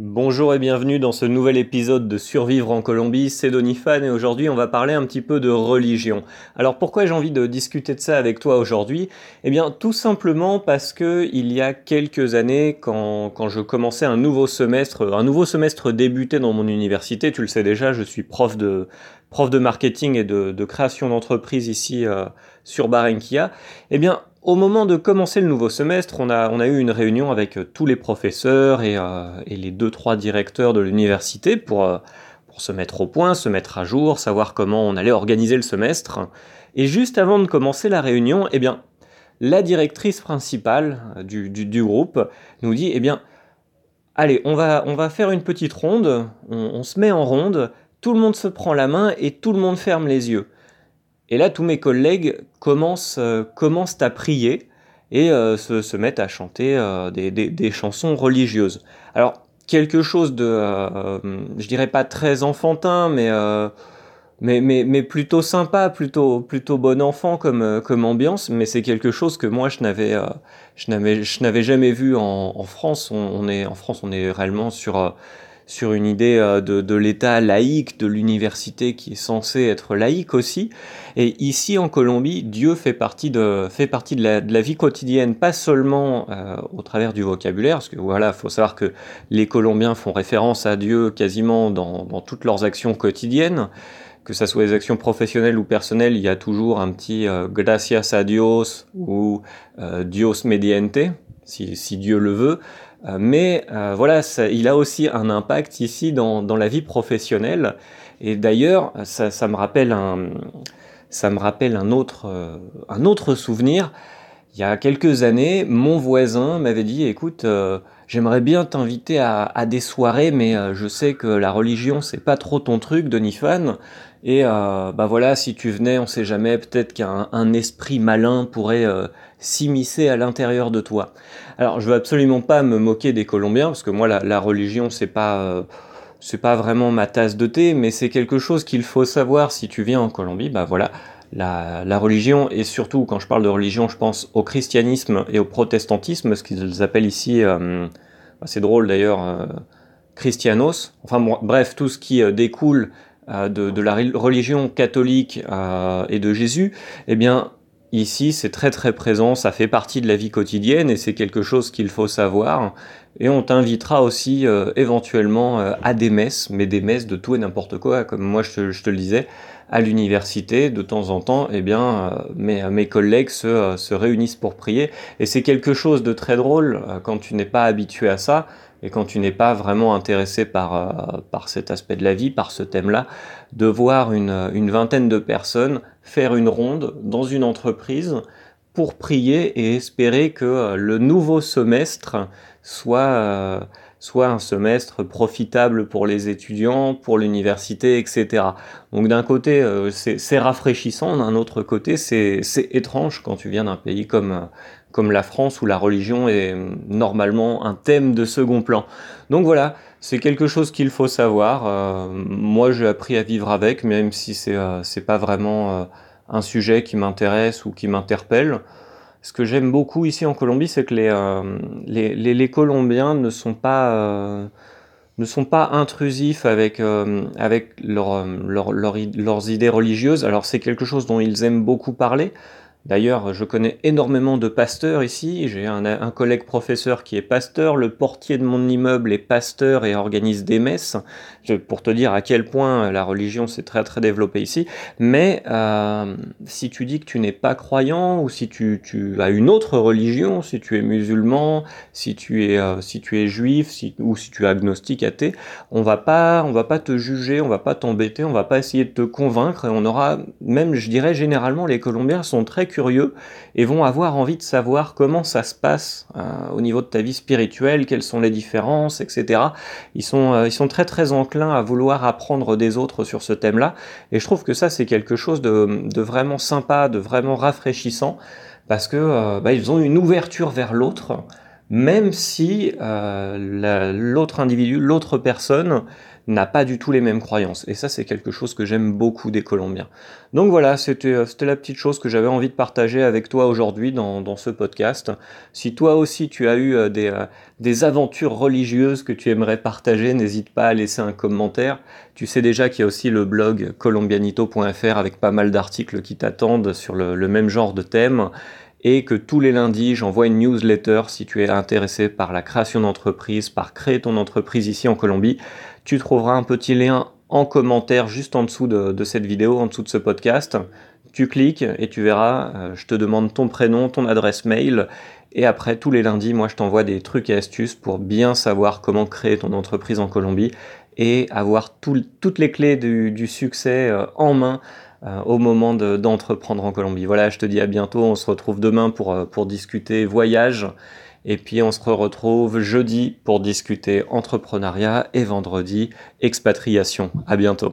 Bonjour et bienvenue dans ce nouvel épisode de Survivre en Colombie, c'est Donifan et aujourd'hui on va parler un petit peu de religion. Alors pourquoi j'ai envie de discuter de ça avec toi aujourd'hui? Eh bien tout simplement parce que il y a quelques années quand, je commençais un nouveau semestre, un nouveau semestre débuté dans mon université, tu le sais déjà, je suis prof de, marketing et de, création d'entreprise ici euh, sur Barranquilla, eh bien au moment de commencer le nouveau semestre, on a, eu une réunion avec euh, tous les professeurs et, euh, et les deux trois directeurs de l'université pour, euh, pour se mettre au point, se mettre à jour, savoir comment on allait organiser le semestre. Et juste avant de commencer la réunion, eh bien, la directrice principale du, groupe nous dit, eh bien, allez, on va, faire une petite ronde, on, on se met en ronde, tout le monde se prend la main et tout le monde ferme les yeux. Et là, tous mes collègues commencent, euh, commencent à prier et euh, se, mettent à chanter euh, des, des, chansons religieuses. Alors, quelque chose de, je dirais pas très enfantin, mais, mais, mais, plutôt sympa, plutôt, plutôt bon enfant comme, comme ambiance, mais c'est quelque chose que moi, je n'avais, je n'avais, je n'avais jamais vu en, en France. On, est, en France, on est réellement sur sur une idée euh, de, de l'État laïque, de l'université qui est censée être laïque aussi. Et ici en Colombie, Dieu fait partie de, fait partie de, la, vie quotidienne, pas seulement euh, au travers du vocabulaire, parce que voilà, faut savoir que les Colombiens font référence à Dieu quasiment dans, dans toutes leurs actions quotidiennes que ce soit des actions professionnelles ou personnelles, il y a toujours un petit euh, gracias a Dios ou Dios mediante, si, si Dieu le veut. Euh, mais euh, voilà, il a aussi un impact ici dans, dans la vie professionnelle. Et d'ailleurs, ça, ça, me rappelle un, ça me rappelle un autre, euh, un autre souvenir. Il y a quelques années, mon voisin m'avait dit, écoute, j'aimerais bien t'inviter à, des soirées, mais euh, je sais que la religion, c'est pas trop ton truc, Donifan. Et euh, bah voilà, si tu venais, on sait jamais, peut-être qu'un esprit malin pourrait euh, s'immiscer à l'intérieur de toi. Alors, je veux absolument pas me moquer des Colombiens, parce que moi, la, religion, c'est pas, euh, c'est pas vraiment ma tasse de thé, mais c'est quelque chose qu'il faut savoir si tu viens en Colombie. Bah voilà, la, religion, et surtout quand je parle de religion, je pense au christianisme et au protestantisme, ce qu'ils appellent ici, c'est drôle d'ailleurs, euh, christianos. Enfin bref, tout ce qui euh, découle euh, de, la religion catholique et de Jésus, eh bien, ici, c'est très très présent, ça fait partie de la vie quotidienne et c'est quelque chose qu'il faut savoir. Et on t'invitera aussi euh, éventuellement euh, à des messes, mais des messes de tout et n'importe quoi, comme moi je te, je te, le disais, à l'université, de temps en temps, eh bien, euh, mes, mes collègues se, se réunissent pour prier. Et c'est quelque chose de très drôle quand tu n'es pas habitué à ça et quand tu n'es pas vraiment intéressé par, euh, par cet aspect de la vie, par ce thème-là, de voir une, une, vingtaine de personnes faire une ronde dans une entreprise pour prier et espérer que euh, le nouveau semestre soit, euh, soit un semestre profitable pour les étudiants, pour l'université, etc. Donc d'un côté, c'est rafraîchissant, d'un autre côté, c'est étrange quand tu viens d'un pays comme, comme la France où la religion est normalement un thème de second plan. Donc voilà, c'est quelque chose qu'il faut savoir. Euh, moi, j'ai appris à vivre avec, même si c'est euh, pas vraiment euh, un sujet qui m'intéresse ou qui m'interpelle. Ce que j'aime beaucoup ici en Colombie, c'est que les, euh, les, les, Colombiens ne sont pas ne sont pas intrusifs avec, avec leur, leur, leur, leurs idées religieuses. Alors c'est quelque chose dont ils aiment beaucoup parler, D'ailleurs, je connais énormément de pasteurs ici. J'ai un, collègue professeur qui est pasteur. Le portier de mon immeuble est pasteur et organise des messes. Pour te dire à quel point la religion s'est très très développée ici. Mais euh, si tu dis que tu n'es pas croyant ou si tu, as une autre religion, si tu es musulman, si tu es euh, si tu es juif, ou si tu es agnostique, athée, on va pas on va pas te juger, on va pas t'embêter, on va pas essayer de te convaincre et on aura même je dirais généralement les Colombiens sont très curieux et vont avoir envie de savoir comment ça se passe euh, au niveau de ta vie spirituelle, quelles sont les différences, etc. Ils sont, euh, ils sont très très enclins à vouloir apprendre des autres sur ce thème-là, et je trouve que ça c'est quelque chose de, vraiment sympa, de vraiment rafraîchissant, parce que euh, bah, ils ont une ouverture vers l'autre, même si l'autre individu, l'autre personne n'a pas du tout les mêmes croyances. Et ça, c'est quelque chose que j'aime beaucoup des Colombiens. Donc voilà, c'était euh, la petite chose que j'avais envie de partager avec toi aujourd'hui dans, dans, ce podcast. Si toi aussi tu as eu euh, des, des aventures religieuses que tu aimerais partager, n'hésite pas à laisser un commentaire. Tu sais déjà qu'il y a aussi le blog colombianito.fr avec pas mal d'articles qui t'attendent sur le, le même genre de thème et que tous les lundis, j'envoie une newsletter si tu es intéressé par la création d'entreprise, par créer ton entreprise ici en Colombie. Tu trouveras un petit lien en commentaire juste en dessous de, cette vidéo, en dessous de ce podcast. Tu cliques et tu verras, euh, je te demande ton prénom, ton adresse mail, et après tous les lundis, moi je t'envoie des trucs et astuces pour bien savoir comment créer ton entreprise en Colombie et avoir toutes les clés du, succès euh, en main au moment d'entreprendre en Colombie. Voilà, je te dis à bientôt, on se retrouve demain pour, euh, pour discuter voyage. Et puis on se retrouve jeudi pour discuter entrepreneuriat et vendredi expatriation. À bientôt.